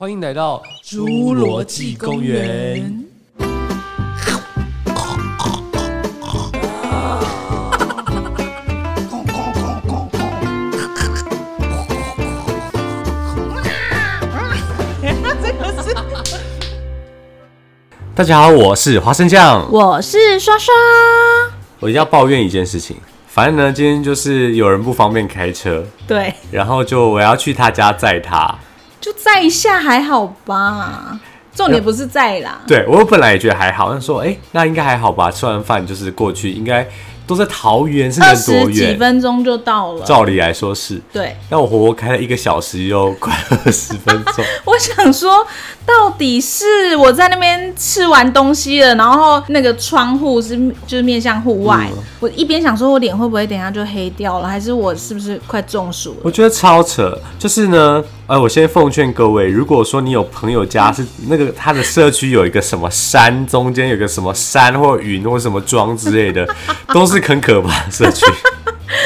欢迎来到侏罗纪公园。大家好，我是花生酱。我是刷刷，我一定要抱怨一件事情，反正呢，今天就是有人不方便开车，对，然后就我要去他家载他。在一下还好吧，重点不是在啦，对我本来也觉得还好，但说哎、那应该还好吧，吃完饭就是过去，应该都在桃园，是能二多十几？分钟就到了。照理来说是，对，但我活活开了一个小时又快二十分钟，我想说，到底是我在那边吃完东西了，然后那个窗户是就是面向户外，嗯我一边想说我脸会不会等一下就黑掉了，还是我是不是快中暑了？我觉得超扯。就是呢，呃，我先奉劝各位，如果说你有朋友家是那个他的社区有一个什么山，中间有个什么山或云或什么庄之类的，都 是很可怕的社区。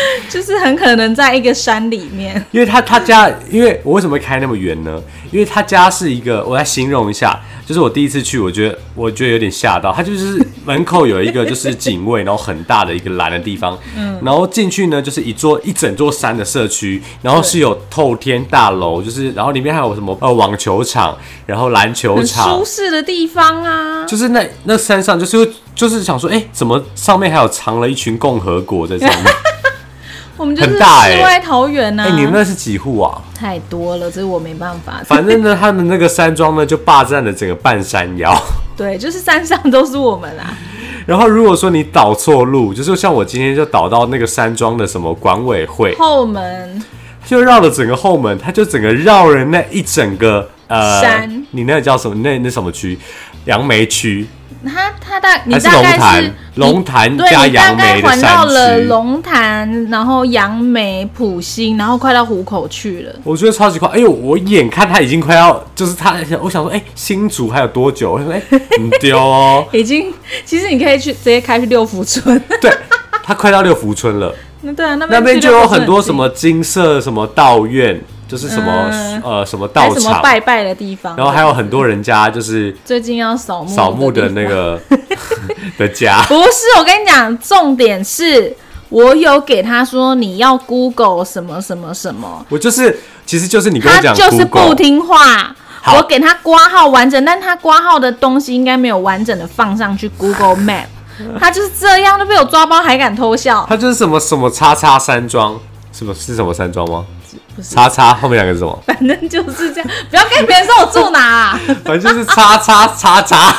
就是很可能在一个山里面，因为他他家，因为我为什么会开那么远呢？因为他家是一个，我来形容一下，就是我第一次去，我觉得我觉得有点吓到，他就是门口有一个就是警卫，然后很大的一个蓝的地方，嗯，然后进去呢就是一座一整座山的社区，然后是有透天大楼，就是然后里面还有什么呃网球场，然后篮球场舒，适的地方啊。就是那那山上就是就是想说，哎、怎么上面还有藏了一群共和国在上面？我们就是很大欸世外桃源呐、哎、你们那是几户啊？太多了，这是我没办法。反正呢，他们那个山庄呢就霸占了整个半山腰。对，就是山上都是我们啊。然后如果说你导错路，就是像我今天就导到那个山庄的什么管委会，后门就绕了整个后门，它就整个绕了那一整个呃山，你那个叫什么？那那什么区？杨梅区它它大你大概龙潭是？龙潭加你大概杨梅的环绕了。龙潭，然后杨梅、普兴，然后快到湖口去了。我觉得超级快，哎呦！我眼看他已经快要，就是他，我想说，哎、新竹还有多久？我想说，哎、你丢哦，已经，其实你可以去直接开去六福村。对，他快到六福村了。那对啊，那边那边就有很多什么金色什么道院，就是什么、嗯。呃什么还有什么拜拜的地方，然后还有很多人家就是最近要扫墓扫墓的那个 的家。不是，我跟你讲，重点是我有给他说你要 Google 什么什么什么，我就是，其实就是你跟我讲他就是不听话。我给他挂号完整，但他挂号的东西应该没有完整的放上去 Google Map，他就是这样都被我抓包，还敢偷笑。他就是什么什么叉叉山庄，什么是什么山庄吗？叉叉后面两个是什么？反正就是这样，不要跟别人说我住哪、啊。反正就是叉叉叉叉。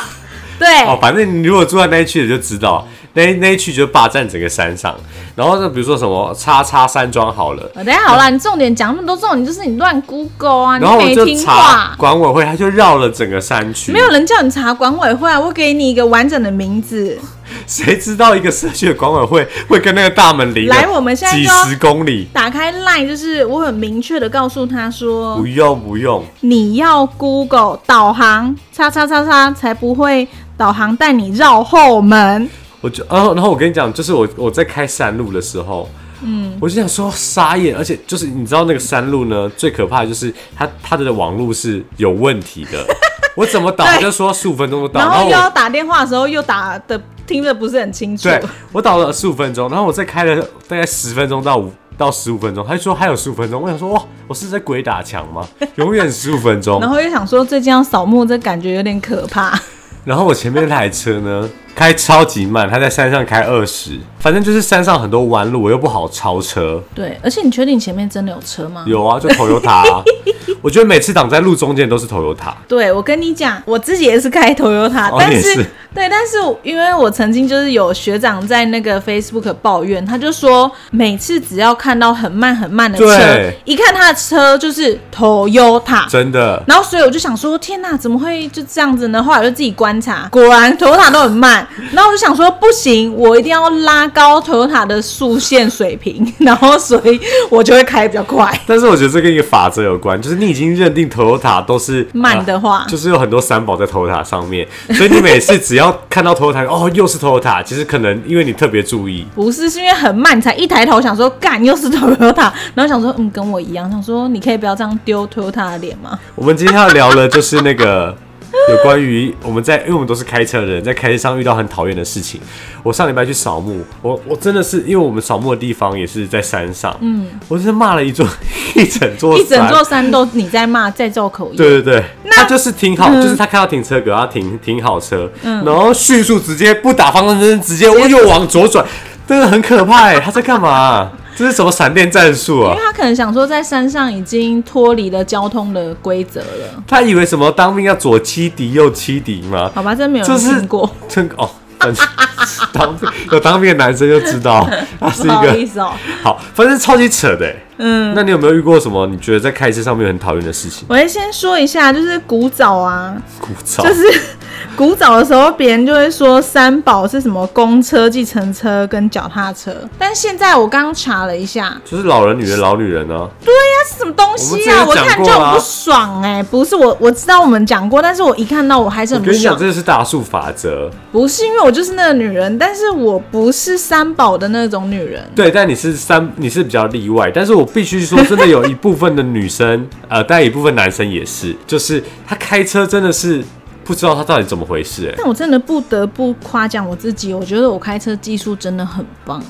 对，哦，反正你如果住在那一区的就知道，那那一区就霸占整个山上。然后就，比如说什么叉叉山庄好了，等一下好啦，你重点讲那么多重点，就是你乱 Google 啊，你然后我就没听查话。管委会，他就绕了整个山区。没有人叫你查管委会啊，我给你一个完整的名字。谁知道一个社区的管委会 会跟那个大门离来我们现在几十公里？打开 Line，就是我很明确的告诉他说不，用不用，你要 Google 导航，叉叉叉叉，才不会导航带你绕后门。我就然后然后我跟你讲，就是我我在开山路的时候，嗯，我就想说傻眼，而且就是你知道那个山路呢，最可怕的就是它它的网路是有问题的。我怎么导，对他就说十五分钟就到，然后又要打电话的时候又打的听得不是很清楚。对我导了十五分钟，然后我再开了大概十分钟到五到十五分钟，他就说还有十五分钟，我想说哇，我是在鬼打墙吗？永远十五分钟然。后又想说最近要扫墓，这感觉有点可怕。然后我前面那台车呢，开超级慢，他在山上开二十，反正就是山上很多弯路，我又不好超车。对，而且你确定前面真的有车吗？有啊，就 Toyota 啊。我觉得每次挡在路中间都是 Toyota。对，我跟你讲，我自己也是开 Toyota，、但是哦是对，但是因为我曾经就是有学长在那个 Facebook 抱怨，他就说每次只要看到很慢很慢的车，一看他的车就是 Toyota。真的，然后，所以我就想说，天哪，怎么会就这样子呢？后来我就自己观察，果然 Toyota 都很慢。慢。然后我就想说，不行，我一定要拉高 Toyota 的速线水平，然后所以我就会开比较快。但是我觉得这跟一个法则有关，就是你已经认定 Toyota 都是慢的话呃就是有很多三宝在 Toyota 上面，所以你每次只要看到 Toyota，哦，又是 Toyota，其实可能因为你特别注意，不是，是因为很慢，才一抬头想说干又是 Toyota，然后想说嗯跟我一样，想说你可以不要这样丢 Toyota 的脸吗？我们今天要聊的就是那个 有关于我们在，因为我们都是开车的人，在开车上遇到很讨厌的事情。我上礼拜去扫墓，我我真的是因为我们扫墓的地方也是在山上，嗯，我真的骂了一座 一整座一整座山都你在骂，在造口业。对对对，那他就是停好，就是他看到停车格，他停停好车，然后迅速直接不打方向灯，直接又往左转，真的很可怕哎！他在干嘛、这是什么闪电战术啊因为？他可能想说，在山上已经脱离了交通的规则了。他以为什么当兵要左欺敌右欺敌吗？好吧，真没有听过，真哦，反正 当兵有当兵的男生就知道，他是一不好意思哦。好，反正超级扯的哎。嗯，那你有没有遇过什么你觉得在开车上面很讨厌的事情？我先说一下，就是古早啊，古早，就是 古早的时候，别人就会说三宝是什么公车、计程车跟脚踏车，但现在我刚刚查了一下，就是老人、女人、老女人呢、那是什么东西啊？我看就很不爽哎、不是我我知道我们讲过，但是我一看到我还是很不我跟你讲，爽。这是大数法则。不是因为我就是那个女人，但是我不是三宝的那种女人。对，但你是三，你是比较例外。但是我我必须说，真的有一部分的女生，呃，但一部分男生也是，就是他开车真的是不知道他到底怎么回事、哎，但我真的不得不夸奖我自己，我觉得我开车技术真的很棒。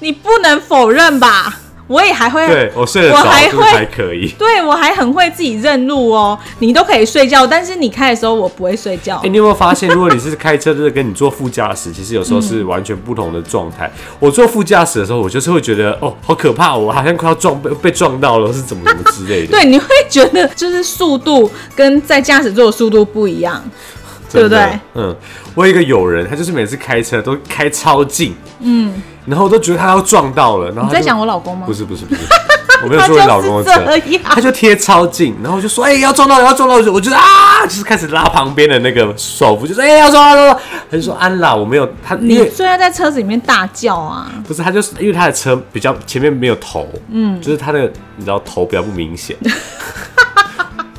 你不能否认吧？我也还会，对我睡得着，我还就是还，可以。对我还很会自己认路哦。你都可以睡觉，但是你开的时候我不会睡觉哎、。你有没有发现，如果你是开车，就是跟你坐副驾驶，其实有时候是完全不同的状态。我坐副驾驶的时候，我就是会觉得，哦，好可怕，我好像快要撞被被撞到了，是怎么怎么之类的。对，你会觉得就是速度跟在驾驶座的速度不一样。对不对？嗯，我有一个友人，他就是每次开车都开超近，嗯，然后我都觉得他要撞到了，然后你在讲我老公吗？不是不是不是，我没有他坐你老公的车，他就贴超近，然后我就说，哎、要撞到了要撞到了，我就啊，就是开始拉旁边的那个手扶，就说，哎、要撞到了，要撞到。了他就说安啦，我没有，他因你为虽然在车子里面大叫啊，不是他就是因为他的车比较前面没有头，嗯，就是他的你知道头比较不明显。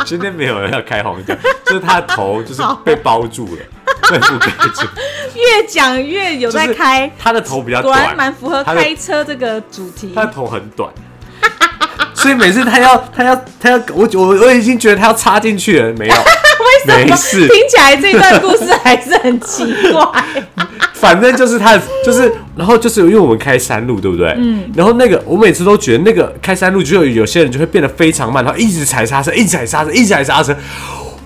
今天没有人要开黄腔，就是他的头就是被包住了，被覆盖住，越讲越有在就是开，他的头比较果然短，蛮符合开车这个主题他。的头很短，所以每次他要他要他要我我我已经觉得他要插进去了，没有，为什么没事听起来这段故事还是很奇怪？反正就是他就是，然后就是因为我们开山路，对不对？嗯。然后那个我每次都觉得那个开山路，就有有些人就会变得非常慢，然后一直踩刹车，一直踩刹车，一直踩刹车。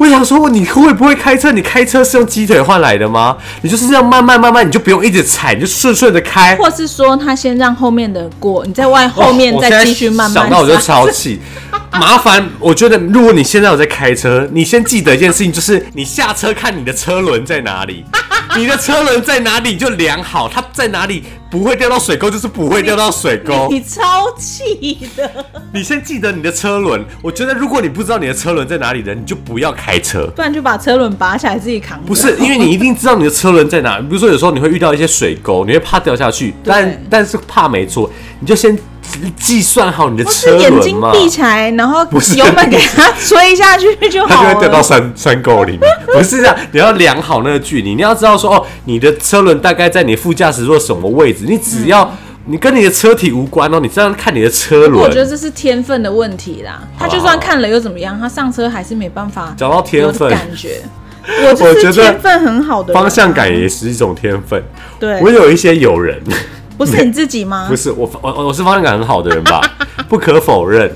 我想说，你会不会开车？你开车是用鸡腿换来的吗？你就是这样慢慢慢慢，你就不用一直踩，你就顺顺的开。或是说他先让后面的过，你在外后面再继续慢慢想到我就刹超气。麻烦，我觉得如果你现在有在开车，你先记得一件事情，就是你下车看你的车轮在哪里，你的车轮在哪里就量好，它在哪里不会掉到水沟，就是不会掉到水沟。你超气的。你先记得你的车轮。我觉得如果你不知道你的车轮在哪里的，你就不要开车。不然就把车轮拔起来自己扛。不是，因为你一定知道你的车轮在哪。比如说，有时候你会遇到一些水沟，你会怕掉下去，但但是怕没错，你就先计算好你的不车是眼睛。闭起来，然后油门给它吹下去就好了。它就会掉到山山沟里面。不是这样，你要量好那个距离，你要知道说哦，你的车轮大概在你副驾驶座什么位置，你只要、你跟你的车体无关哦，你这样看你的车轮。我觉得这是天分的问题啦。他就算看了又怎么样？他上车还是没办法找到天分有感觉。我觉得是天分很好的啊方向感也是一种天分。对我，有一些友人，不是你自己吗？不是我我我是方向感很好的人吧，不可否认。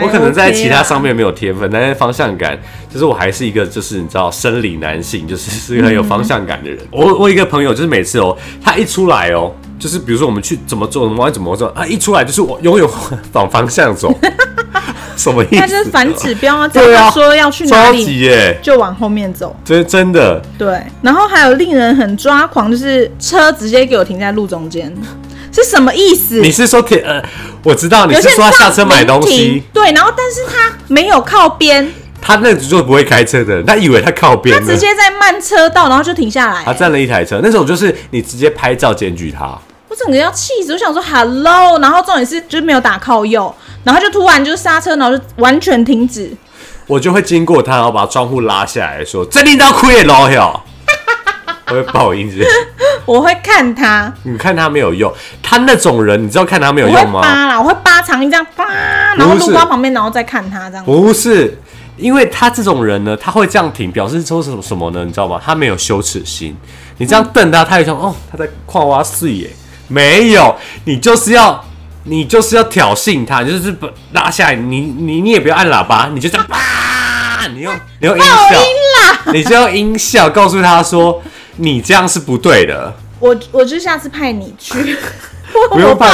我可能在其他上面没有天分，但是方向感，就是我还是一个就是你知道生理男性，就是是一个很有方向感的人。我我有一个朋友就是每次哦，他一出来哦，就是比如说我们去怎么做，怎么玩怎么做，他一出来就是我永远往方向走，什么意思？他就是反指标啊，只对啊要说要去哪超里，耶，就往后面走。真真的对，然后还有令人很抓狂，就是车直接给我停在路中间，是什么意思？你是说停呃，我知道你是说他下车买东西，，对，然后但是他没有靠边，他那就不会开车的，他以为他靠边，他直接在慢车道，然后就停下来、他占了一台车，那种就是你直接拍照检举他。我整个要气死！我想说 hello，然后重点是就是没有打靠右，然后就突然就刹车，然后就完全停止。我就会经过他，然后把窗户拉下来说：“这领导亏也老哟。”我会爆音是，我会看他，你看他没有用，他那种人，你知道看他没有我会用吗？扒啦，我会扒长音这样扒，然后路过旁边，然后再看他这样。不是，因为他这种人呢，他会这样停，表示说什么什么呢？你知道吗？他没有羞耻心。你这样瞪他，他也想哦，他在跨挖视野，没有，你就是要。你就是要挑衅他，你就是把拉下来，你你你也不要按喇叭，你就这样叭，你用你用音效，你就用音效告诉他说你这样是不对的，我我就下次派你去，不用怕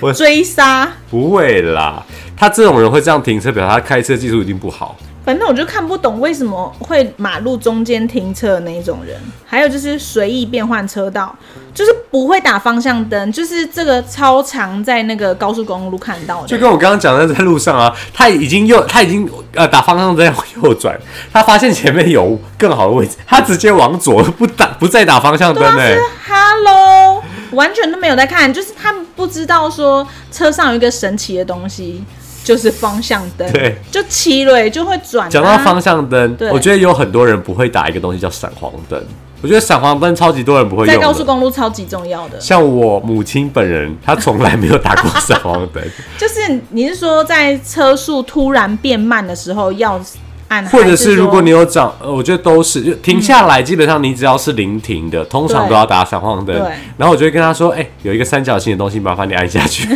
我追杀。不会啦。他这种人会这样停车，表示他开车技术一定不好。反正我就看不懂为什么会马路中间停车的那一种人，还有就是随意变换车道，就是不会打方向灯，就是这个超常在那个高速公路看到的。就跟我刚刚讲的，在路上啊，他已经右，他已经呃打方向灯右转，他发现前面有更好的位置，他直接往左，不打不再打方向灯呢、Hello，完全都没有在看，就是他们不知道说车上有一个神奇的东西，就是方向灯，对，就骑了就会转、啊。讲到方向灯，我觉得有很多人不会打一个东西叫闪黄灯，我觉得闪黄灯超级多人不会在高速。公路超级重要的，像我母亲本人，她从来没有打过闪黄灯，就是你是说在车速突然变慢的时候要按，或者是如果你有长，呃，我觉得都是就停下来，基本上你只要是临停的，通常都要打闪光灯对。然后我就会跟他说，哎、有一个三角形的东西，麻烦你按下去。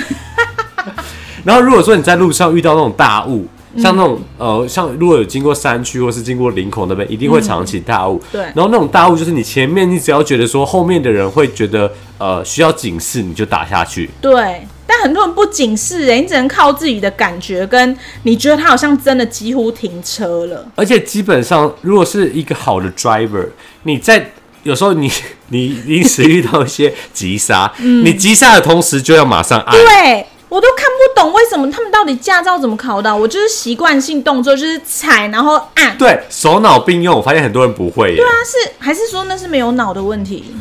然后如果说你在路上遇到那种大雾，像那种呃，像如果有经过山区或是经过林口那边，一定会常起大雾。对然后那种大雾就是你前面，你只要觉得说后面的人会觉得呃需要警示，你就打下去。对，但很多人不警示、欸，你只能靠自己的感觉，跟你觉得他好像真的几乎停车了。而且基本上，如果是一个好的 driver，你在有时候你 你临时遇到一些急刹，你急刹的同时就要马上按。对我都看不懂为什么他们到底驾照怎么考的啊、我就是习惯性动作，就是踩然后按。对，手脑并用，我发现很多人不会耶，对啊，是还是说那是没有脑的问题？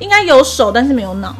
应该有手，但是没有脑。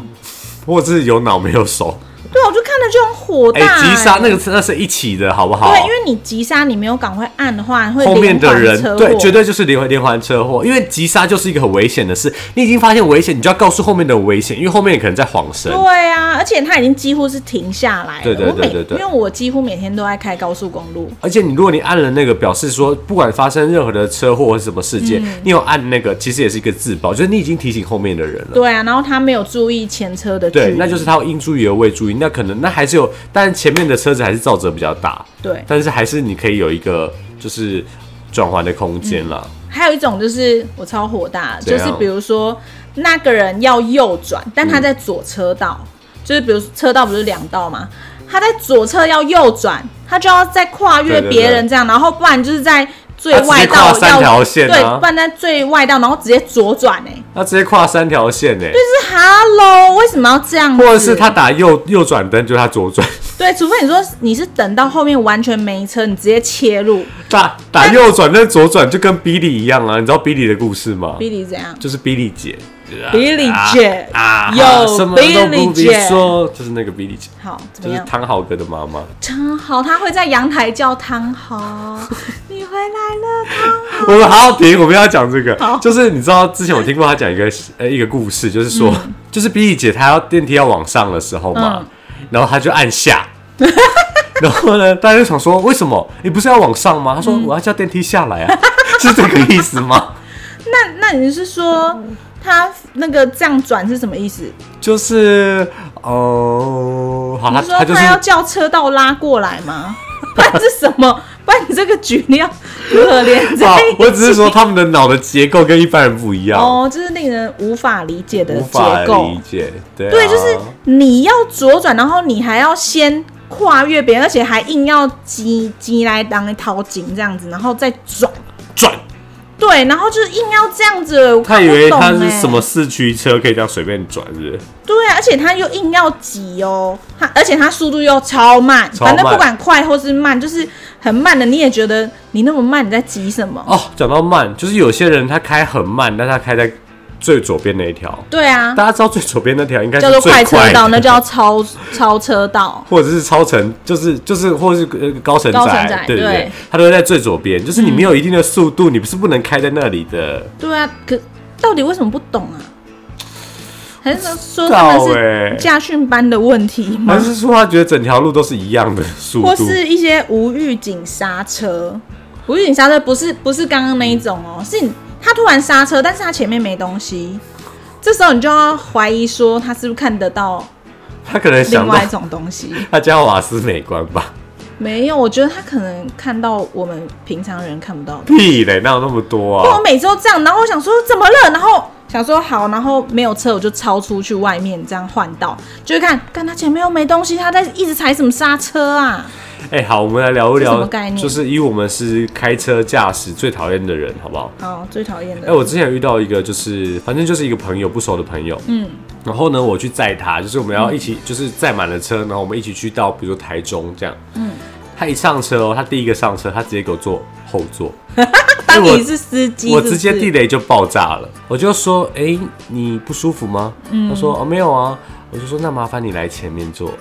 或者是有脑没有手。对啊，我就看着就很火哎、大、欸。急刹那个那是一起的，好不好？对，因为你急刹，你没有赶快按的话，会后面的连人对，绝对就是连环连环车祸，因为急刹就是一个很危险的事。你已经发现危险，你就要告诉后面的人危险，因为后面可能在晃神。对啊，而且他已经几乎是停下来了。对对对对对因为我几乎每天都在开高速公路。而且你如果你按了那个，表示说不管发生任何的车祸或是什么事件，嗯你有按那个，其实也是一个自保，就是你已经提醒后面的人了。对啊，然后他没有注意前车的距对，那就是他应注意而未注意，那可能那还是有，但前面的车子还是造责比较大，对。但是还是你可以有一个就是转换的空间啦。还有一种就是我超火大的，就是比如说那个人要右转，但他在左车道，就是比如车道不是两道吗？他在左侧要右转，他就要再跨越别人这样，然后不然就是在最外道跨三要条线啊对，不然在最外道，然后直接左转哎、那直接跨三条线呢、就是 Hello，为什么要这样子？或者是他打右右转灯，就是他左转；对，除非你说你是等到后面完全没车，你直接切入。打打右转灯左转，就跟 Billy 一样啊。你知道 Billy 的故事吗？比利怎样？就是 Billy 姐，比利姐啊，有什么都不必说，就是那个比利姐，好，就是？汤豪哥的妈妈。汤豪，他会在阳台叫汤豪，你回来了，汤好。我们好好停，我们要讲这个好，就是你知道之前我听过他讲一个呃一个故事，就是说，就是比利姐她要电梯要往上的时候嘛，嗯然后她就按下。然后呢，大家就想说，为什么你不是要往上吗？他说我要叫电梯下来啊，是这个意思吗？那那你是说他那个这样转是什么意思？就是哦，好，他他就是他要叫车道拉过来吗？不然是什么？不然你这个举例要如何连在啊一起？我只是说他们的脑的结构跟一般人不一样，哦，这是令人无法理解的结构理。解。对啊对，就是你要左转，然后你还要先跨越别人，而且还硬要挤挤来当一掏金这样子，然后再转。转对，然后就是硬要这样子，他以为他是什么四驱车，可以这样随便转，是不是？对啊，而且他又硬要挤哦，他而且他速度又超慢，超慢反正不管快或是慢，就是很慢的，你也觉得你那么慢，你在急什么？哦，讲到慢，就是有些人他开很慢，但他开在最左边那一条。对啊，大家知道最左边那条应该叫做快车道，那叫超超车道。或者是超程，就是就是或者是呃高承高承载对对对对，它都会在最左边，就是你没有一定的速度，你不是不能开在那里的。对啊，可到底为什么不懂啊？还是说他到们欸是驾训班的问题吗还？是说他觉得整条路都是一样的速度？或是一些无预警刹车？无预警刹车不是不是刚刚那一种哦，是你他突然刹车，但是他前面没东西，这时候你就要怀疑说他是不是看得到他可能想另外一种东西？他加瓦斯美观吧？没有，我觉得他可能看到我们平常人看不到的。屁嘞，哪有那么多啊我啊？每次都这样，然后我想说怎么了，然后想说好，然后没有车我就超出去外面这样换道，就是看看他前面又没东西，他在一直踩什么刹车啊？哎、好，我们来聊一聊么概，念就是以我们是开车驾驶最讨厌的人，好不好？好，最讨厌的。哎、我之前有遇到一个，就是反正就是一个朋友，不熟的朋友，嗯，然后呢，我去载他，就是我们要一起，就是载满了车，然后我们一起去到，比如说台中这样。嗯，他一上车哦，他第一个上车，他直接给我坐后座，当你是司机我直接地雷就爆炸了。我就说，哎、你不舒服吗？嗯他说，哦，没有啊。我就说，那麻烦你来前面坐。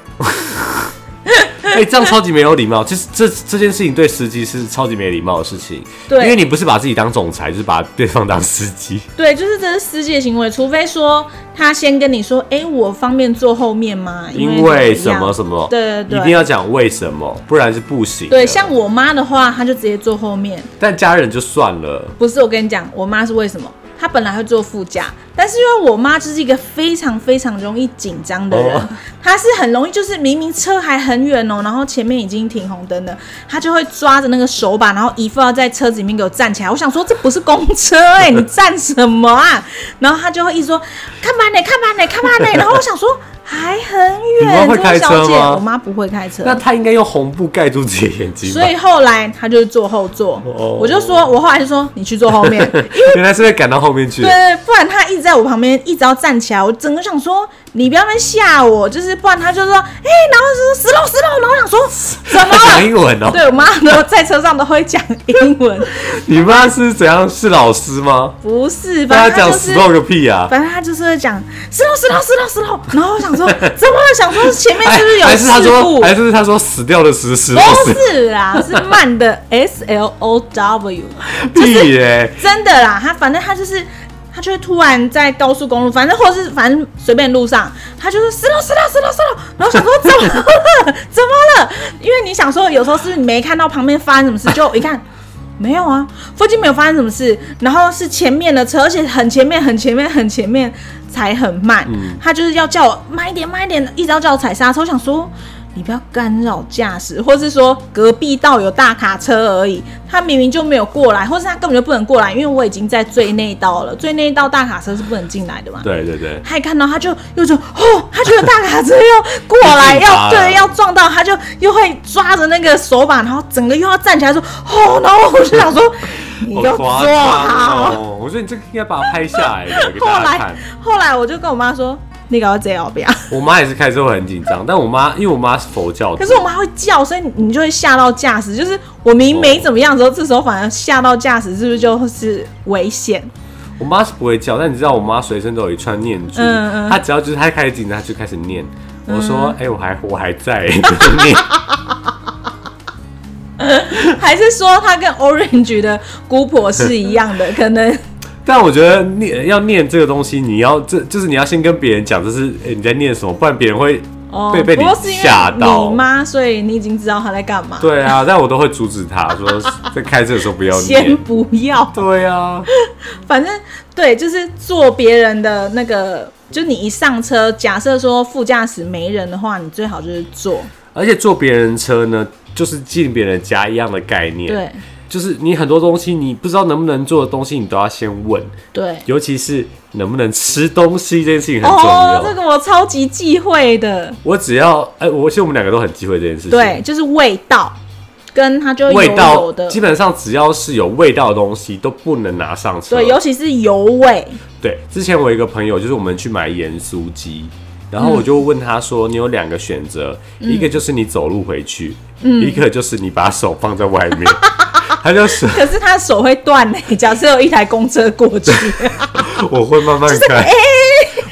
哎、这样超级没有礼貌。其实这这件事情对司机是超级没礼貌的事情，对因为你不是把自己当总裁，就是把对方当司机。对，就是这是司机的行为，除非说他先跟你说，哎、我方便坐后面吗？因为为什么什么，对对对一定要讲为什么，不然是不行。对，像我妈的话，她就直接坐后面。但家人就算了，不是，我跟你讲，我妈是为什么？她本来会坐副驾，但是因为我妈就是一个非常非常容易紧张的人，哦她是很容易就是明明车还很远哦，然后前面已经停红灯了，她就会抓着那个手把，然后一副要在车子里面给我站起来。我想说这不是公车哎、你站什么啊？然后她就会一直说看慢点，看慢点，看慢点。然后我想说还很你妈远，会开车吗我妈不会开车。那他应该用红布盖住自己的眼睛。所以后来她就是坐后座，哦我就说，我后来就说你去坐后面，原来是会赶到后面去对。对，不然他一直在我旁边，一直要站起来，我整个想说，你不要在吓我，就是不然他就说，哎、然后就说死喽死喽，然后我想说 怎么讲了？英文哦、对我妈都在车上都会讲英文，你妈是怎样？是老师吗？不是，跟他讲 slow 个屁啊！反正她就是会讲死喽死喽死喽死喽，然后我想说怎么了？想说前面是不是有还是他说，事故？还是他说死掉的死死不都是啦，是慢的 S L O W。屁耶！真的啦，他反正他就是他就会突然在高速公路，反正或者是反正随便路上，他就是死了死了死了死了，然后想说怎么了 怎么了？因为你想说有时候是不是你没看到旁边发生什么事，就一看。没有啊，附近没有发生什么事，然后是前面的车，而且很前面、很前面、很前面，才很慢。他就是要叫我慢一点、慢一点，一直要叫我踩刹车。我想说，你不要干扰驾驶，或是说隔壁道有大卡车而已，他明明就没有过来，或是他根本就不能过来，因为我已经在最内道了，最内道大卡车是不能进来的嘛。对对对，他一看到他就又就哦，他觉得大卡车要过来，要 对要撞到，他就又会抓着那个手把，然后整个又要站起来说哦，然后我就想说，你给我好夸坐好。哦！我觉得你这个应该把它拍下来的，给后来大家看。后来我就跟我妈说，你搞这样不要。我妈也是开车会很紧张，但我妈因为我妈是佛教徒，可是我妈会叫，所以你就会吓到驾驶。就是我明明没怎么样的时候，这时候反而吓到驾驶，是不是就是危险？我妈是不会叫，但你知道我妈随身都有一串念珠，嗯嗯她只要就是她开始紧张，她就开始念。我说，哎、我还我还在，就是念。还是说她跟 Orange 的姑婆是一样的？可能但我觉得念要念这个东西，你要这就是你要先跟别人讲，这是、哎你在念什么，不然别人会哦，被被你吓到为你妈，所以你已经知道他在干嘛。对啊，但我都会阻止他 说，在开车的时候不要先。不要，对啊，反正对，就是坐别人的那个，就你一上车，假设说副驾驶没人的话，你最好就是坐。而且坐别人车呢，就是进别人家一样的概念。对就是你很多东西你不知道能不能做的东西，你都要先问，对，尤其是能不能吃东西这件事情很重要。哦，这个我超级忌讳的。我只要哎、我其实我们两个都很忌讳这件事情。对，就是味道。跟它就味道的，基本上只要是有味道的东西都不能拿上车。对，尤其是油味。对，之前我一个朋友，就是我们去买盐酥鸡，然后我就问他说：“你有两个选择，一个就是你走路回去，一个就是你把手放在外面。”他就手 可是他手会断呢、假设有一台公车过去，：“ 我会慢慢开。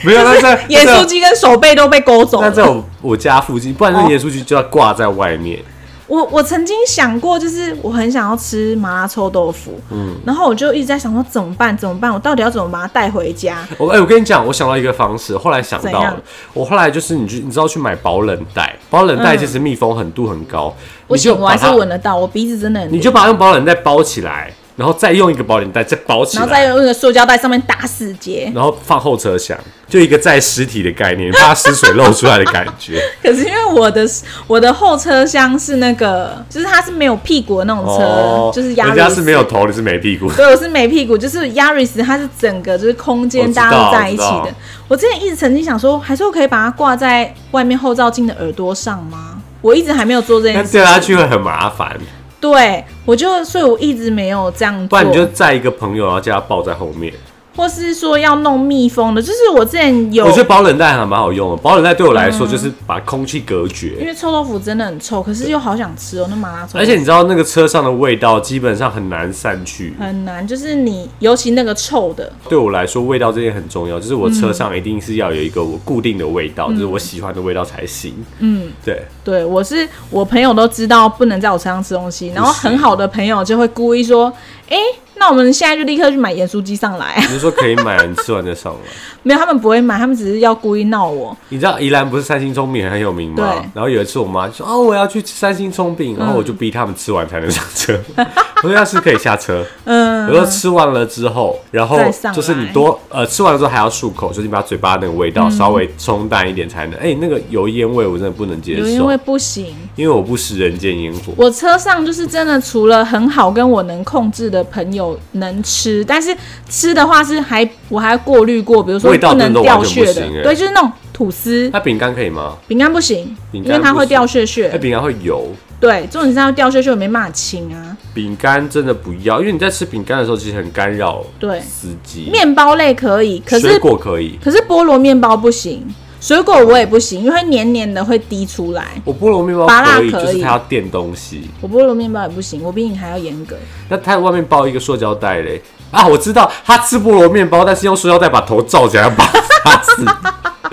没有，那在盐酥鸡跟手背都被勾走了。那在我我家附近，不然那盐酥鸡就要挂在外面。我我曾经想过，就是我很想要吃麻辣臭豆腐，嗯，然后我就一直在想说怎么办？怎么办？我到底要怎么把它带回家？我哎、我跟你讲，我想到一个方式，后来想到了，我后来就是你去，你知道去买保冷袋，保冷袋其实密封很度很高，嗯、你就，我还是闻得到，我鼻子真的很。你就把它用保冷袋包起来，然后再用一个保冷袋再包起来然后再，用那个塑胶袋上面打死结。然后放后车厢，就一个载尸体的概念，怕湿水漏出来的感觉。可是因为我的我的后车厢是那个，就是它是没有屁股的那种车，哦，就是亚人家是没有头，你是没屁股。对，我是没屁股，就是 Yaris，它是整个就是空间我知道大家都在一起的我之前一直曾经想说，还是我可以把它挂在外面后照镜的耳朵上吗？我一直还没有做这件但事情。掉下去会很麻烦，对，我就所以，我一直没有这样做。不然你就载一个朋友，然后叫他抱在后面。或是说要弄密封的，就是我之前有我觉得保冷袋还蛮好用的，保冷袋对我来说就是把空气隔绝。因为臭豆腐真的很臭，可是又好想吃哦，那麻辣臭豆腐。而且你知道那个车上的味道基本上很难散去。很难，就是你尤其那个臭的，对我来说，味道这件很重要，就是我车上一定是要有一个我固定的味道，就是我喜欢的味道才行。嗯，对，对我是我朋友都知道不能在我车上吃东西，然后很好的朋友就会故意说，哎、那我们现在就立刻去买盐酥鸡上来。你是说可以买，你吃完再上来。没有，他们不会买，他们只是要故意闹我。你知道宜兰不是三星葱饼很有名吗对？然后有一次我妈说：“哦，我要去吃三星葱饼。”然后我就逼他们吃完才能上车。我说：“要是可以下车。”嗯，我说吃完了之后，然后就是你多呃吃完了之后还要漱口，就是你把嘴巴那个味嗯道稍微冲淡一点才能。哎、那个油烟味我真的不能接受，油烟味不行。因为我不食人间烟火。我车上就是真的，除了很好跟我能控制的朋友能吃，但是吃的话是还我还过滤过，比如说不能掉屑的对，就是那种吐司、那饼干可以吗？饼干不行，因为它会掉屑那屑。饼干会油。对，重点是它会掉屑屑，我没办法清啊。饼干真的不要，因为你在吃饼干的时候，其实很干扰对司机。面包类可以，可水是果可以，可是菠萝面包不行，水果我也不行，因为会黏黏的会滴出来。我菠萝面包可以，可以就是它要垫东西。我菠萝面包也不行，我比你还要严格。那它外面包一个塑胶袋嘞。啊，我知道他吃菠萝面包，但是用塑胶袋把头罩起来，把它死，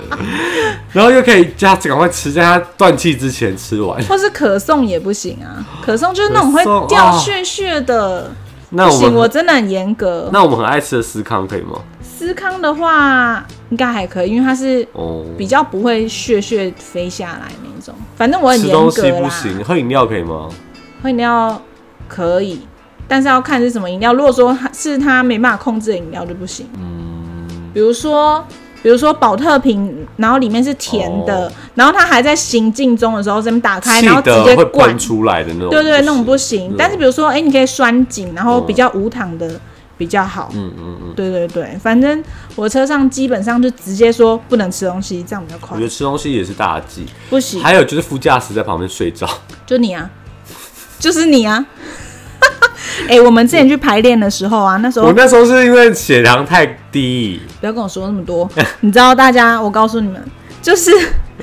然后又可以叫他赶快吃，在他断气之前吃完。或是可颂也不行啊，可颂就是那种会掉哦屑屑的，那我不行，我真的很严格。那我们很爱吃的司康可以吗？司康的话应该还可以，因为它是哦，比较不会屑屑飞下来那一种。反正我很吃严东西不格啦，行，喝饮料可以吗？喝饮料可以，但是要看是什么饮料。如果说它是它没办法控制的饮料就不行。嗯，比如说。比如说保特瓶，然后里面是甜的，哦然后它还在行进中的时候，这边打开，然后直接灌，出来的那种，对对，那种不行。但是比如说，哎、你可以栓紧，然后嗯比较无糖的比较好。嗯嗯嗯，对对对，反正我车上基本上就直接说不能吃东西，这样比较快我觉。得吃东西也是大忌。不行，还有就是副驾驶在旁边睡着，就你啊，就是你啊。哎、我们之前去排练的时候啊，那时候我那时候是因为血糖太低，不要跟我说那么多，你知道大家，我告诉你们，就是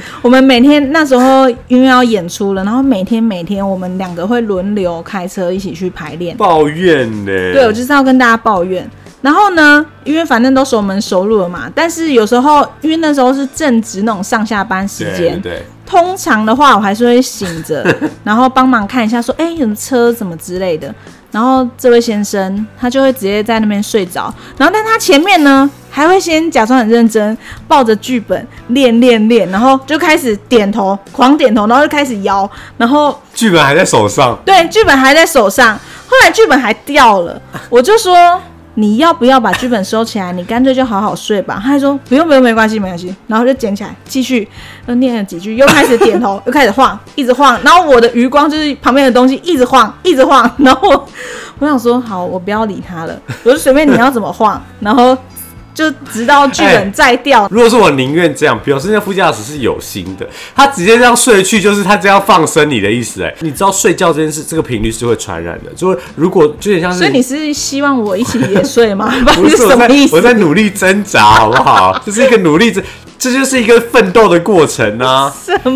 我们每天那时候因为要演出了，然后每天每天我们两个会轮流开车一起去排练。抱怨呢。对，我就是要跟大家抱怨。然后呢，因为反正都熟门熟路了嘛，但是有时候因为那时候是正值那种上下班时对间，对，通常的话我还是会醒着，然后帮忙看一下说，哎、有车什么之类的。然后这位先生他就会直接在那边睡着，然后但他前面呢还会先假装很认真，抱着剧本练练练，然后就开始点头，狂点头，然后就开始摇，然后剧本还在手上，对，剧本还在手上，后来剧本还掉了，我就说你要不要把剧本收起来？你干脆就好好睡吧。他还说不用不用，没关系没关系，然后就捡起来继续又念了几句，又开始点头，又开始晃，一直晃，然后我的余光就是旁边的东西一直晃一直晃，然后我 想说好，我不要理他了，我就随便你要怎么晃，然后。就直到剧本再掉。如果是我宁愿这样，表示那副驾驶是有心的，他直接这样睡去，就是他这样放生你的意思。哎，你知道睡觉这件事，这个频率是会传染的，就是如果就有点像是，所以你是希望我一起也睡吗？不是什么意思？我在努力挣扎，好不好？这是一个努力挣。这就是一个奋斗的过程啊！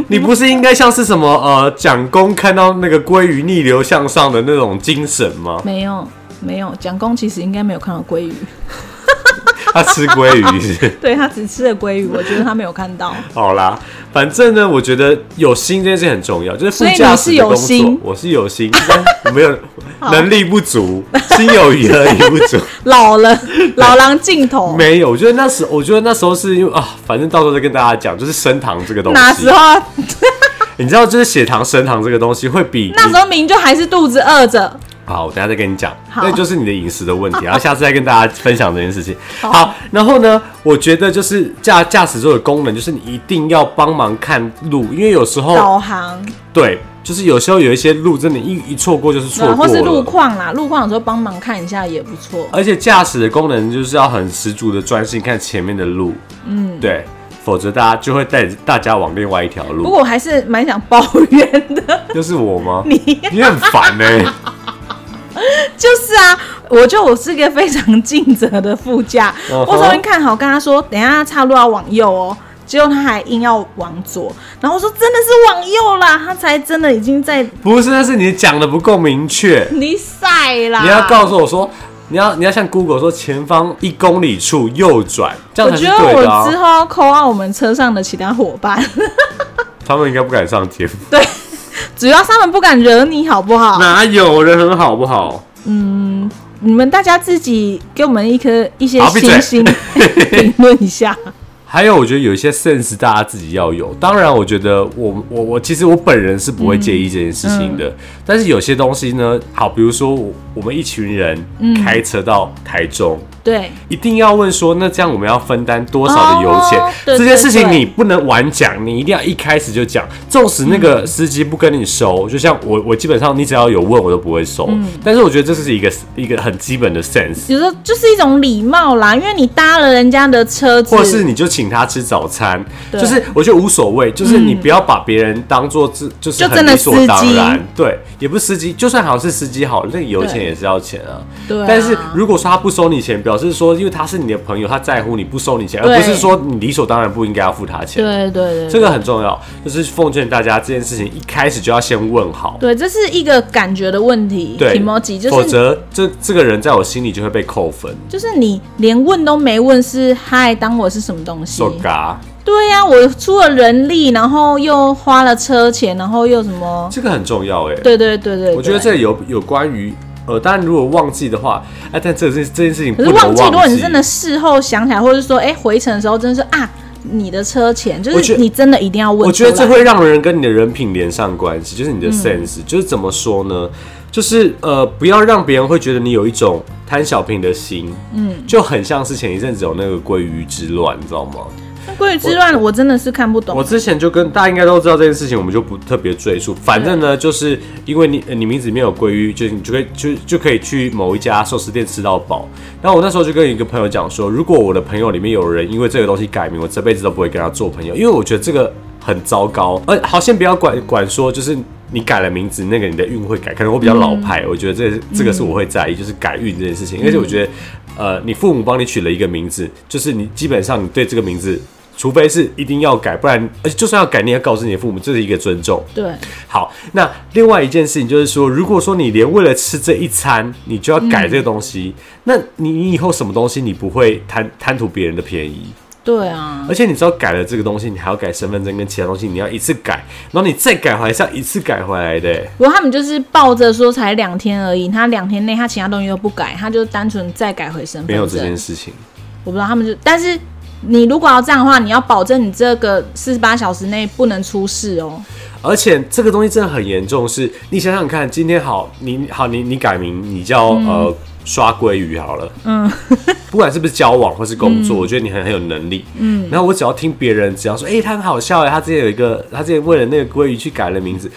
你不是应该像是什么呃蒋公看到那个鲑鱼逆流向上的那种精神吗？没有，没有，蒋公其实应该没有看到鲑鱼。他吃鲑鱼是？对他只吃了鲑鱼，我觉得他没有看到。好啦，反正呢，我觉得有心这件事很重要，就是副驾驶的工作，我是有心，但我没有 能力不足，心有余而力不足。老了，老狼镜头没有。我觉得那时，我觉得那时候是因为啊，反正到时候再跟大家讲，就是升糖这个东西。哪时候？你知道，就是血糖升糖这个东西会比那时候明就还是肚子饿着。好，我等下再跟你讲，那就是你的饮食的问题，然后下次再跟大家分享这件事情。好，然后呢，我觉得就是驾驾驶座的功能，就是你一定要帮忙看路，因为有时候导航，对，就是有时候有一些路真的，一一错过就是错过，或是路况啦，路况有时候帮忙看一下也不错。而且驾驶的功能就是要很十足的专心看前面的路，嗯，对，否则大家就会带着大家往另外一条路。不过我还是蛮想抱怨的，就是我吗？你你很烦呢。就是啊，我觉得我是一个非常尽责的副驾。我昨天看好跟他说，等下岔路要往右哦，结果他还硬要往左。然后我说真的是往右啦，他才真的已经在。不是，那是你讲的不够明确。你晒啦！你要告诉我说，你要你要像 Google 说前方一公里处右转，这样才是对的。我之后要扣到我们车上的其他伙伴，他们应该不敢上天。对。主要他们不敢惹你，好不好？哪有人很好不好？嗯，你们大家自己给我们一颗一些星星 评论一下。还有，我觉得有一些 sense 大家自己要有。当然，我觉得我我我其实我本人是不会介意这件事情的。但是有些东西呢，好，比如说我们一群人开车到台中。对，一定要问说，那这样我们要分担多少的油钱？这件事情你不能晚讲，你一定要一开始就讲。纵使那个司机不跟你收，就像我，我基本上你只要有问，我都不会收。但是我觉得这是一个一个很基本的 sense，有时候就是一种礼貌啦，因为你搭了人家的车子，或者是你就请他吃早餐，就是我觉得无所谓，就是你不要把别人当做自就是很理所当然。对，也不是司机，就算好像是司机好，那油钱也是要钱啊。对，但是如果说他不收你钱，表示说因为他是你的朋友，他在乎你不收你钱，而不是说你理所当然不应该要付他钱。对对对，这个很重要，就是奉劝大家这件事情一开始就要先问好。对，这是一个感觉的问题。对，就是否则这这个人在我心里就会被扣分。就是你连问都没问，是嗨当我是什么东西？对呀，我出了人力，然后又花了车钱，然后又什么？这个很重要哎。对对对对，我觉得这有有关于呃，当然如果忘记的话，哎，但这件这件事情可是忘记。如果你真的事后想起来，或者是说，哎，回程的时候，真的是啊，你的车钱，就是你真的一定要问。我觉得这会让人跟你的人品连上关系，就是你的 sense，就是怎么说呢？就是呃，不要让别人会觉得你有一种贪小便宜的心，嗯，就很像是前一阵子有那个鲑鱼之乱，你知道吗？鲑鱼之乱，我真的是看不懂。我之前就跟大家应该都知道这件事情，我们就不特别赘述。反正呢，就是因为你你名字里面有鲑鱼，就你就可以就就可以去某一家寿司店吃到饱。然后我那时候就跟一个朋友讲说，如果我的朋友里面有人因为这个东西改名，我这辈子都不会跟他做朋友，因为我觉得这个很糟糕。呃，好，先不要管管说，就是你改了名字，那个你的运会改。可能我比较老派，我觉得这这个是我会在意，就是改运这件事情。而且我觉得，呃，你父母帮你取了一个名字，就是你基本上你对这个名字。除非是一定要改，不然而且就算要改，你要告诉你的父母，这是一个尊重。对，好，那另外一件事情就是说，如果说你连为了吃这一餐，你就要改这个东西，那你你以后什么东西你不会贪贪图别人的便宜？对啊，而且你知道改了这个东西，你还要改身份证跟其他东西，你要一次改，然后你再改回来是要一次改回来的。不过他们就是抱着说才两天而已，他两天内他其他东西都不改，他就单纯再改回身份证。没有这件事情，我不知道他们就，但是。你如果要这样的话，你要保证你这个四十八小时内不能出事哦。而且这个东西真的很严重，是你想想看，今天好，你好，你你改名，你叫呃刷鲑鱼好了，嗯，不管是不是交往或是工作，我觉得你很很有能力，嗯。然后我只要听别人只要说，哎，他很好笑哎，他之前有一个，他之前为了那个鲑鱼去改了名字。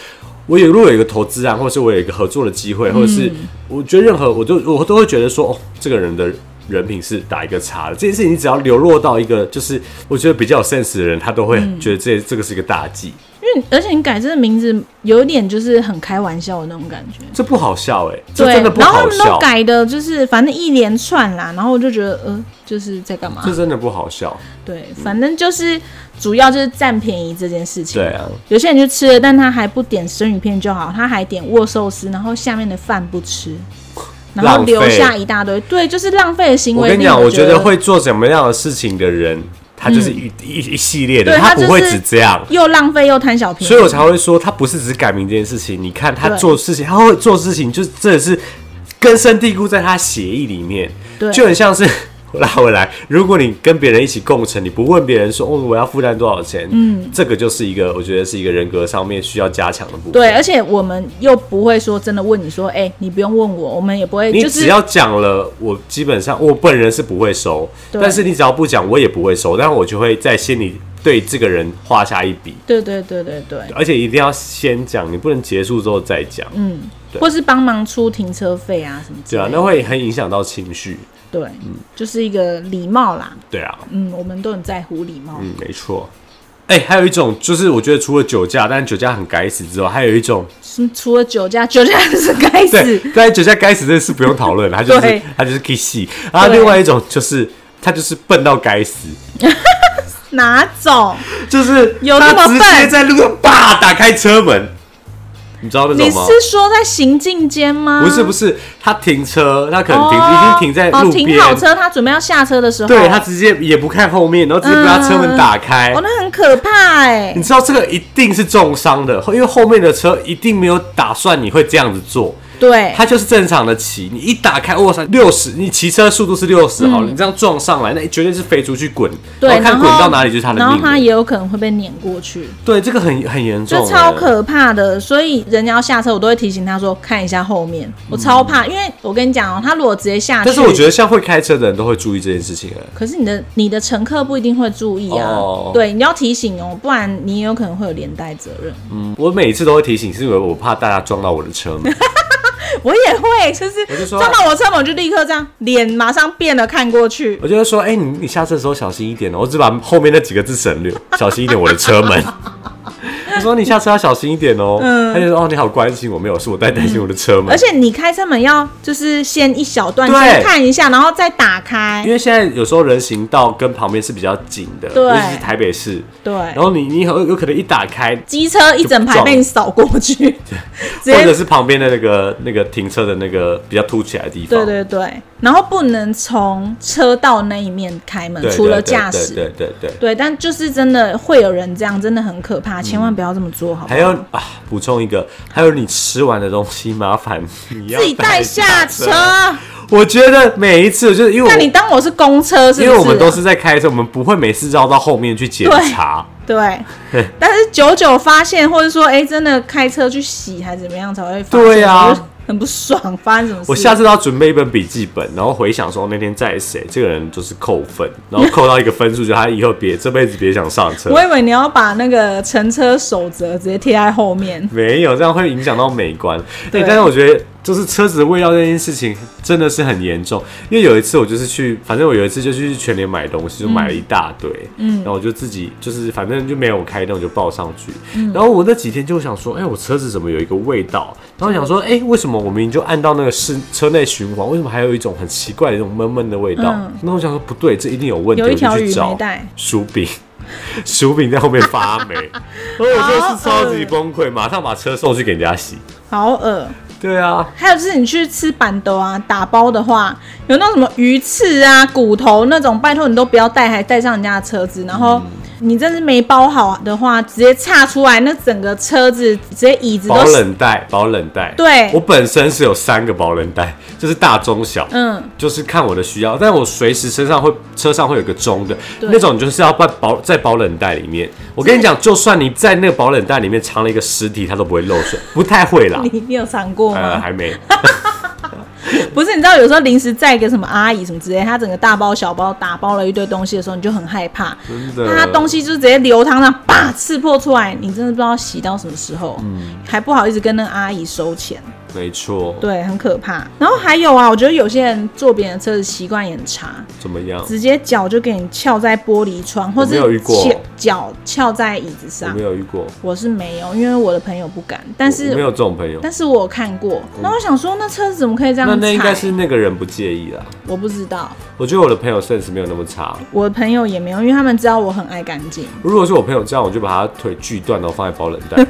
我有如果有一个投资啊，或者是我有一个合作的机会，或者是我觉得任何，我都我都会觉得说，哦，这个人的。人品是打一个叉的。这件事情你只要流落到一个就是我觉得比较有 sense 的人，他都会觉得这这个是一个大忌。而且你改这个名字有一点就是很开玩笑的那种感觉。这不好笑哎、这对真的，不好笑然后他们都，改的就是反正一连串啦，然后我就觉得呃，就是在干嘛？这真的不好笑。对，反正就是主要就是占便宜这件事情。对啊，有些人就吃了，但他还不点生鱼片就好，他还点握寿司，然后下面的饭不吃，然后留下一大堆，对，就是浪费的行为。我跟你讲，我觉觉得会做什么样的事情的人，他就是一、一一系列的，对他不会只这样。又浪费又贪小便宜，所以我才会说，他不是只改名这件事情。你看他做事情，他会做事情，就是真的是根深蒂固在他协议里面，对就很像是 拉回来。如果你跟别人一起共乘，你不问别人说哦我要负担多少钱，嗯，这个就是一个我觉得是一个人格上面需要加强的部分。对，而且我们又不会说真的问你说，哎、你不用问我，我们也不会，就是你只要讲了，我基本上我本人是不会收，但是你只要不讲，我也不会收，但是我就会在心里对这个人画下一笔，对对对对对，而且一定要先讲，你不能结束之后再讲，嗯，对或是帮忙出停车费啊什么之对啊，那会很影响到情绪，对，就是一个礼貌啦，对啊，嗯，我们都很在乎礼貌，嗯，没错。哎、还有一种就是，我觉得除了酒驾，但是酒驾很该死之外，还有一种，是除了酒驾，酒驾是该对死，，但是酒驾该死这事不用讨论的，他就是他就是可以戏。然后另外一种就是他就是笨到该死，哪种？就是有那么他直接笨在路上叭打开车门，你知道那你种吗？是说在行进间吗？不是不是，他停车，他可能停、哦已经停在路哦，停边，好车，他准备要下车的时候，对他直接也不看后面，然后直接把他车门打开。哦，那很可怕哎你，知道这个一定是重伤的，因为后面的车一定没有打算你会这样子做，对，它就是正常的骑。你一打开，哇塞，六十，你骑车速度是六十好了，你这样撞上来，那绝对是飞出去滚，嗯对，然后看然滚到哪里就是他的然后。他也有可能会被碾过去，对，这个很很严重就欸，超可怕的。所以人家要下车，我都会提醒他说看一下后面，我超怕，因为我跟你讲哦，他如果直接下去，但是我觉得像会开车的人都会注意这件事情哎。可是你的你的乘客不一定会注意啊，哦对，你要提醒哦，不然你也有可能会有连带责任。嗯，我每次都会提醒，是因为我怕大家撞到我的车门。我也会，就是撞到我车门，我就立刻这样，脸马上变了，看过去。我就会说，哎、你你下车的时候小心一点哦。我只把后面那几个字省略，小心一点我的车门。我说你下车要小心一点哦。嗯他就说哦，你好关心我，没有，是我在担心我的车门。嗯而且你开车门要就是先一小段先看一下，然后再打开因。为现在有时候人行道跟旁边是比较紧的，对尤其是台北市。对，然后你你有有可能一打开，机车一整排被你扫过去，或者是旁边的那个那个停车的那个比较凸起来的地方，对对对，然后不能从车道那一面开门，除了对驾驶。对对对对。对，但就是真的会有人这样，真的很可怕，千万不要这么做，好不好？还有啊，补充一个，还有你吃完的东西，麻烦你要自己带下车。我觉得每一次，就是因为那你当我是公车是不是？因为我们都是在开车，我们不会每次绕到后面去检查。对，但是久久发现，或者说，哎、真的开车去洗还是怎么样才会发现？对啊很不爽，发生什么事？我下次都要准备一本笔记本，然后回想说那天载谁，这个人就是扣分，然后扣到一个分数，就他以后别这辈子别想上车。我以为你要把那个乘车守则直接贴在后面。没有，这样会影响到美观。对对，但是我觉得就是车子的味道这件事情真的是很严重。因为有一次我就是去，反正我有一次就去全联买东西，就买了一大堆，嗯，然后我就自己就是反正就没有开动就抱上去，然后我那几天就想说，哎、我车子怎么有一个味道？然后想说，哎、为什么我明明就按到那个室车内循环，为什么还有一种很奇怪的那种闷闷的味道？嗯那我想说不对，这一定有问题，我就去找薯饼。薯饼在后面发霉，我就是超级崩溃，马上把车送去给人家洗。好恶。对啊，还有就是你去吃板豆啊，打包的话，有那种什么鱼翅啊、骨头那种，拜托你都不要带，还带上人家的车子，然后你真是没包好的话，直接岔出来，那整个车子直接椅子都保冷袋，保冷袋。对我本身是有三个保冷袋，就是大中小，嗯，就是看我的需要，但我随时身上会车上会有个中的那种，就是要在保在保冷袋里面。我跟你讲，就算你在那个保冷袋里面藏了一个尸体，它都不会漏水，不太会啦。你你有尝过呃，吗？还没。不是，你知道有时候临时载一个什么阿姨什么之类，她整个大包小包打包了一堆东西的时候，你就很害怕。真的。那她东西就是直接流汤上，叭刺破出来，你真的不知道洗到什么时候，还不好意思跟那个阿姨收钱。没错，对，很可怕。然后还有啊，我觉得有些人坐别人的车子习惯也很差，怎么样？直接脚就给你翘在玻璃窗，或者翘脚翘在椅子上。没有遇过，我是没有，因为我的朋友不敢。但是没有这种朋友，但是我看过。那我想说，那车子怎么可以这样？那那应该是那个人不介意啦。我不知道。我觉得我的朋友 sense 没有那么差。我的朋友也没有，因为他们知道我很爱干净。如果是我朋友这样，我就把他腿锯断，然后放在保冷袋。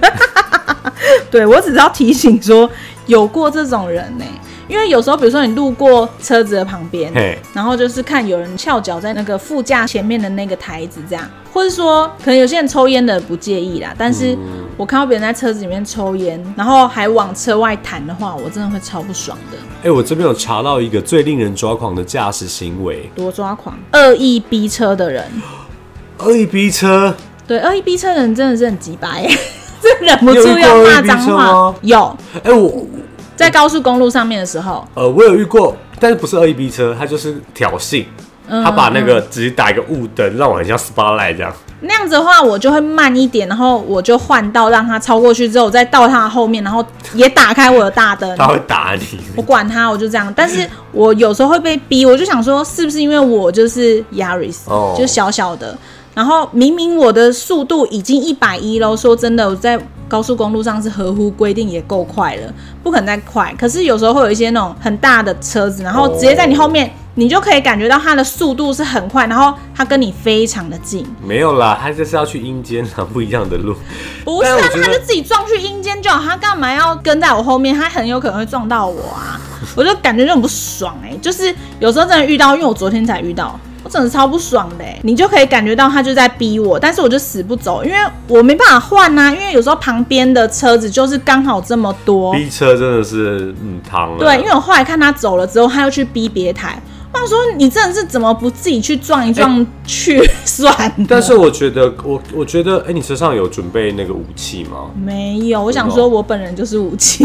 对，我只是要提醒说，有过这种人呢。因为有时候，比如说你路过车子的旁边，然后就是看有人翘脚在那个副驾前面的那个台子这样，或者说可能有些人抽烟的不介意啦，但是我看到别人在车子里面抽烟，然后还往车外弹的话，我真的会超不爽的。哎，我这边有查到一个最令人抓狂的驾驶行为，多抓狂，恶意逼车的人，恶意逼车，对，恶意逼车的人真的是很鸡白。忍不住要骂脏话，有。哎，我在高速公路上面的时候，呃，我有遇过，但是不是恶意逼车，他就是挑衅，他把那个直接打一个雾灯，让我很像 spotlight 这样。那样子的话，我就会慢一点，然后我就换道让他超过去之后，再到他的后面，然后也打开我的大灯。他会打你，我管他，我就这样。但是我有时候会被逼，我就想说，是不是因为我就是 Yaris，就小小的。然后明明我的速度已经一百一喽，说真的，我在高速公路上是合乎规定，也够快了，不可能再快。可是有时候会有一些那种很大的车子，然后直接在你后面，你就可以感觉到它的速度是很快，然后它跟你非常的近。没有啦，他就是要去阴间啊，不一样的路。不是，啊，他就自己撞去阴间就好，他干嘛要跟在我后面？他很有可能会撞到我啊！我就感觉就很不爽哎，就是有时候真的遇到，因为我昨天才遇到。我真的超不爽的，你就可以感觉到他就在逼我，但是我就死不走，因为我没办法换呐，因为有时候旁边的车子就是刚好这么多。逼车真的是嗯汤。对，因为我后来看他走了之后，他又去逼别台。我想说，你真的是怎么不自己去撞一撞去算？但是我觉得，我我觉得，哎，你车上有准备那个武器吗？没有，我想说我本人就是武器。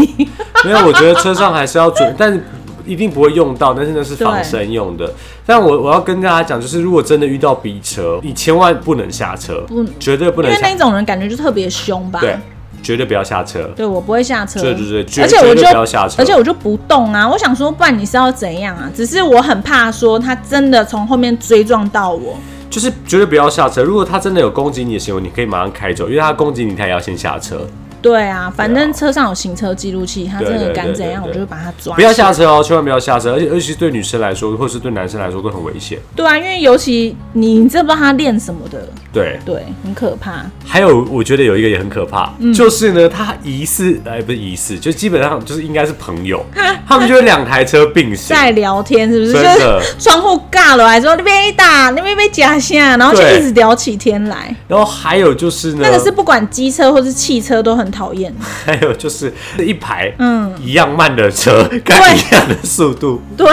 没有，我觉得车上还是要准，但是。一定不会用到，但是那是防身用的。但我我要跟大家讲，就是如果真的遇到逼车，你千万不能下车，不，绝对不能。因为那种人感觉就特别凶吧？对，绝对不要下车。对我不会下车。对对对，而且我就不要下车，而且我就不动啊！我想说，不然你是要怎样啊？只是我很怕说他真的从后面追撞到我，就是绝对不要下车。如果他真的有攻击你的行为，你可以马上开走，因为他攻击你，他也要先下车。对啊，反正车上有行车记录器，他真的敢怎样，我就会把他抓。不要下车哦，千万不要下车，而且尤其是对女生来说，或是对男生来说都很危险。对啊，因为尤其你这不知道他练什么的，对对，很可怕。还有，我觉得有一个也很可怕，就是呢，他疑似哎，不是疑似，就基本上就是应该是朋友，他们就是两台车并行在聊天，是不是？就是，窗户尬了，还说那边一打，那边被夹下，然后就一直聊起天来。然后还有就是呢，那个是不管机车或是汽车都很。讨厌，还有就是一排嗯。一样慢的车，跟一样的速度，对。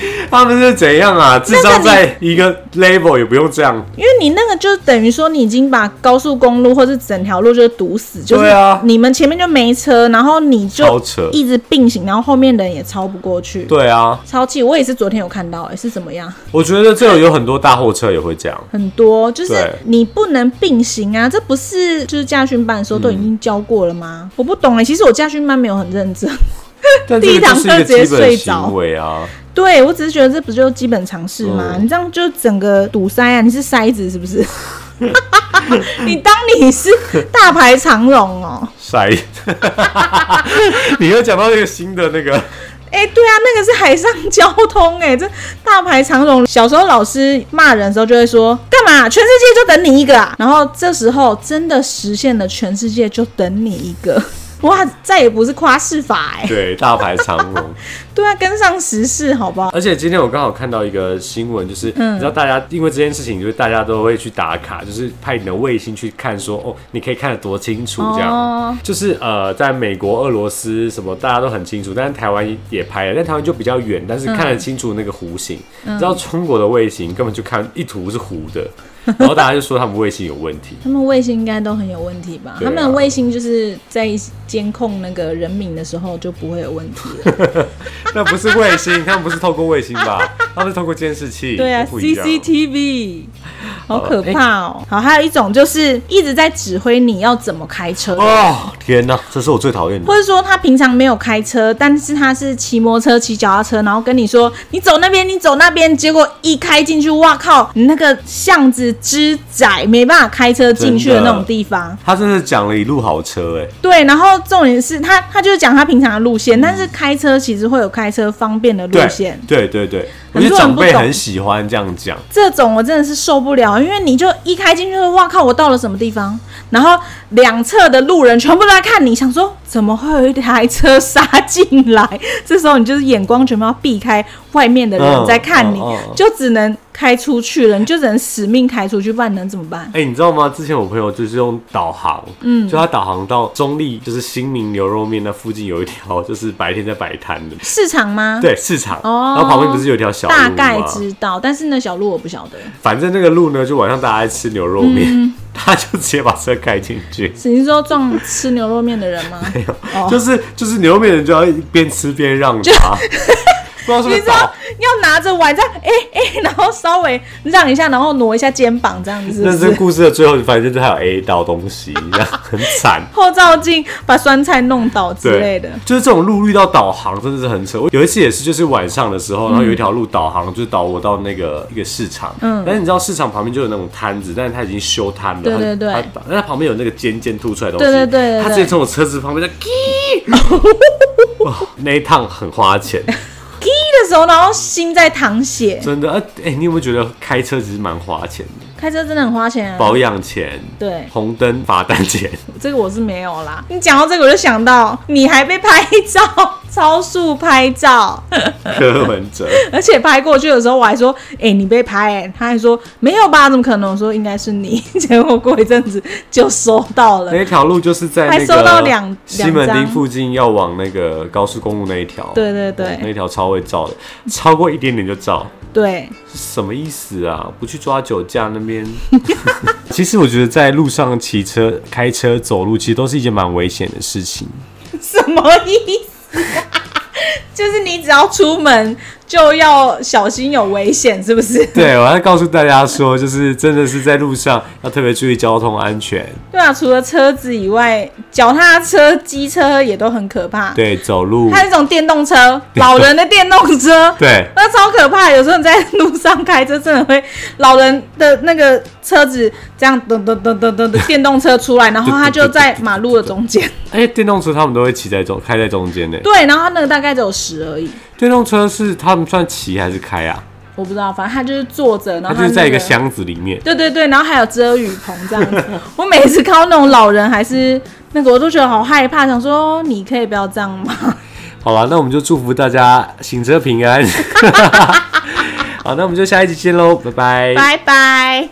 他们是怎样啊？智商在一个 level 也不用这样，因为你那个就等于说你已经把高速公路或是整条路就堵死，就是你们前面就没车，然后你就一直并行，然后后面的人也超不过去。对啊，超气！我也是昨天有看到，哎，是怎么样？我觉得这有很多大货车也会这样，很多就是你不能并行啊！这不是就是驾训班的时候都已经教过了吗？我不懂哎，其实我驾训班没有很认真，第一堂课直接睡着。对，我只是觉得这不就基本常识吗？你这样就整个堵塞啊！你是塞子是不是？你当你是大排长龙哦？塞，你又讲到那个新的那个？哎，对啊，那个是海上交通哎，这大排长龙。小时候老师骂人的时候就会说：“干嘛？全世界就等你一个啊！”然后这时候真的实现了，全世界就等你一个。哇，再也不是夸饰法哎，对，大排长龙，对啊，跟上时事，好不好？而且今天我刚好看到一个新闻，就是你知道大家因为这件事情，就是大家都会去打卡，就是派你的卫星去看，说哦，你可以看得多清楚，这样，哦。就是呃，在美国、俄罗斯什么大家都很清楚，但是台湾也拍了，但台湾就比较远，但是看得清楚那个弧形。你知道中国的卫星根本就看一图是糊的。然后大家就说他们卫星有问题，他们卫星应该都很有问题吧？他们的卫星就是在监控那个人民的时候就不会有问题了。那不是卫星，他们不是透过卫星吧？他们是透过监视器。对啊，CCTV，好可哎怕哦。好，还有一种就是一直在指挥你要怎么开车。哦，天哪，这是我最讨厌的。或者说他平常没有开车，但是他是骑摩托车、骑脚踏车，然后跟你说你走那边，你走那边，结果一开进去，哇靠，你那个巷子之窄，没办法开车进去的那种地方。他真的讲了一路好车，哎，对，然后重点是他他就是讲他平常的路线，但是开车其实会有开车方便的路线。对对对，我很觉得长辈很喜欢这样讲。这种我真的是受不了，因为你就一开进去就，哇靠，我到了什么地方？然后两侧的路人全部都在看你，想说怎么会有一台车杀进来？这时候你就是眼光全部要避开外面的人嗯在看你，嗯嗯嗯就只能开出去了，你就只能死命开出去，不然能怎么办？哎、你知道吗？之前我朋友就是用导航，嗯，就他导航到中立，就是新民牛肉面那附近有一条，就是白天在摆摊的，市场吗？，对，市场，哦然后旁边不是有一条小路吗？大概知道，但是那小路我不晓得。反正那个路呢，就晚上大家在吃牛肉面，嗯 他就直接把车开进去。是你是说撞吃牛肉面的人吗？没有就是就是牛肉面的人就要一边吃边让他，不知道是不你知道要拿着碗这样，哎、哎、然后稍微让一下，然后挪一下肩膀，这样子是不是？但是故事的最后，反正就是还有 A 到东西，这样很惨。后照镜把酸菜弄倒之，类的。就是这种路遇到导航真的是很扯。我有一次也是，就是晚上的时候，然后有一条路导航就是导我到那个一个市场，嗯，但是你知道市场旁边就有那种摊子，但是它已经修摊了，它对对对它它旁边有那个尖尖凸出来的东西，对对对它直接从我车子旁边在，哇 那一趟很花钱，滴的时候，然后心在淌血，真的，哎、哎你有没有觉得开车其实蛮花钱的？开车真的很花钱啊。保养钱、对，红灯罚单钱，这个我是没有啦。你讲到这个，我就想到你还被拍照，超速拍照，柯文哲。而且拍过去的时候，我还说：“哎、你被拍、欸。”他还说：“没有吧？怎么可能？”我说：“应该是你。” 结果过一阵子就收到了。那条路就是在那还收到两个西门町附近，要往那个高速公路那一条。对对对哦那条超会照的，超过一点点就照，对，什么意思啊？不去抓酒驾那边？其实我觉得在路上骑车、开车、走路，其实都是一件蛮危险的事情。什么意思、就是你只要出门就要小心有危险，是不是？对，我要告诉大家说，就是真的是在路上要特别注意交通安全。对啊，除了车子以外，脚踏车、机车也都很可怕。对，走路还有一种电动车，老人的电动车，对那超可怕。有时候你在路上开车，真的会老人的那个车子这样噔噔噔噔噔的电动车出来，然后 他就在马路的中间。哎、电动车他们都会骑在中，开在中间呢。对，然后他那个大概只有十而已，电动车是他们算骑还是开啊？我不知道，反正他就是坐着，然它后就是在一个箱子里面。对对对，然后还有遮雨棚这样子。我每次看到那种老人还是那个，我都觉得好害怕，想说你可以不要这样吗？好了，那我们就祝福大家行车平安。好，那我们就下一集见喽，拜拜。拜拜。